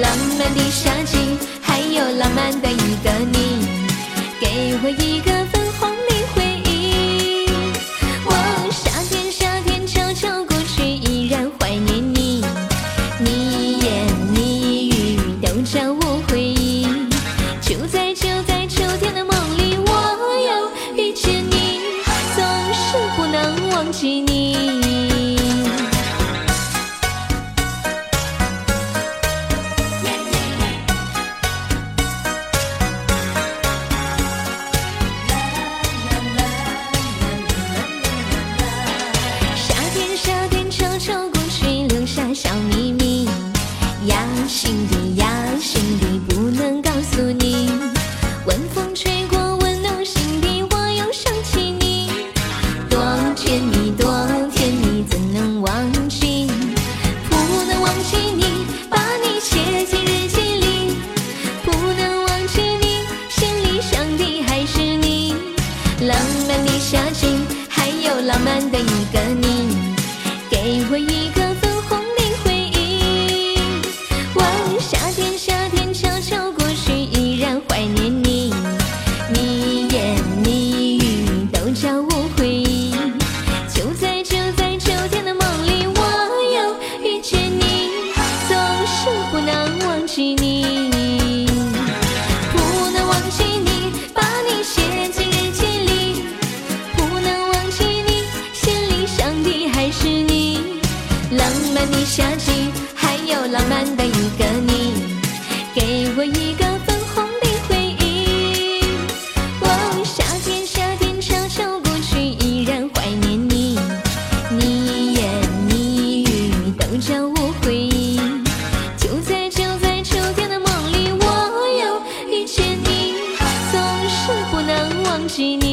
浪漫的夏季，还有浪漫的一个你，给我一个压心底，压心底，不能告诉你。晚风吹过，温暖心底，我又想起你。多甜蜜，多甜蜜，怎能忘记？不能忘记你，把你写进日记里。不能忘记你，心里想的还是你。浪漫的夏季，还有浪漫的浪漫的夏季还有浪漫的一个你。给我一个粉红的回忆。哦夏天夏天悄悄过去依然怀念你。你一言你一语都叫我回忆。就在就在秋天的梦里我又遇见你总是不能忘记你。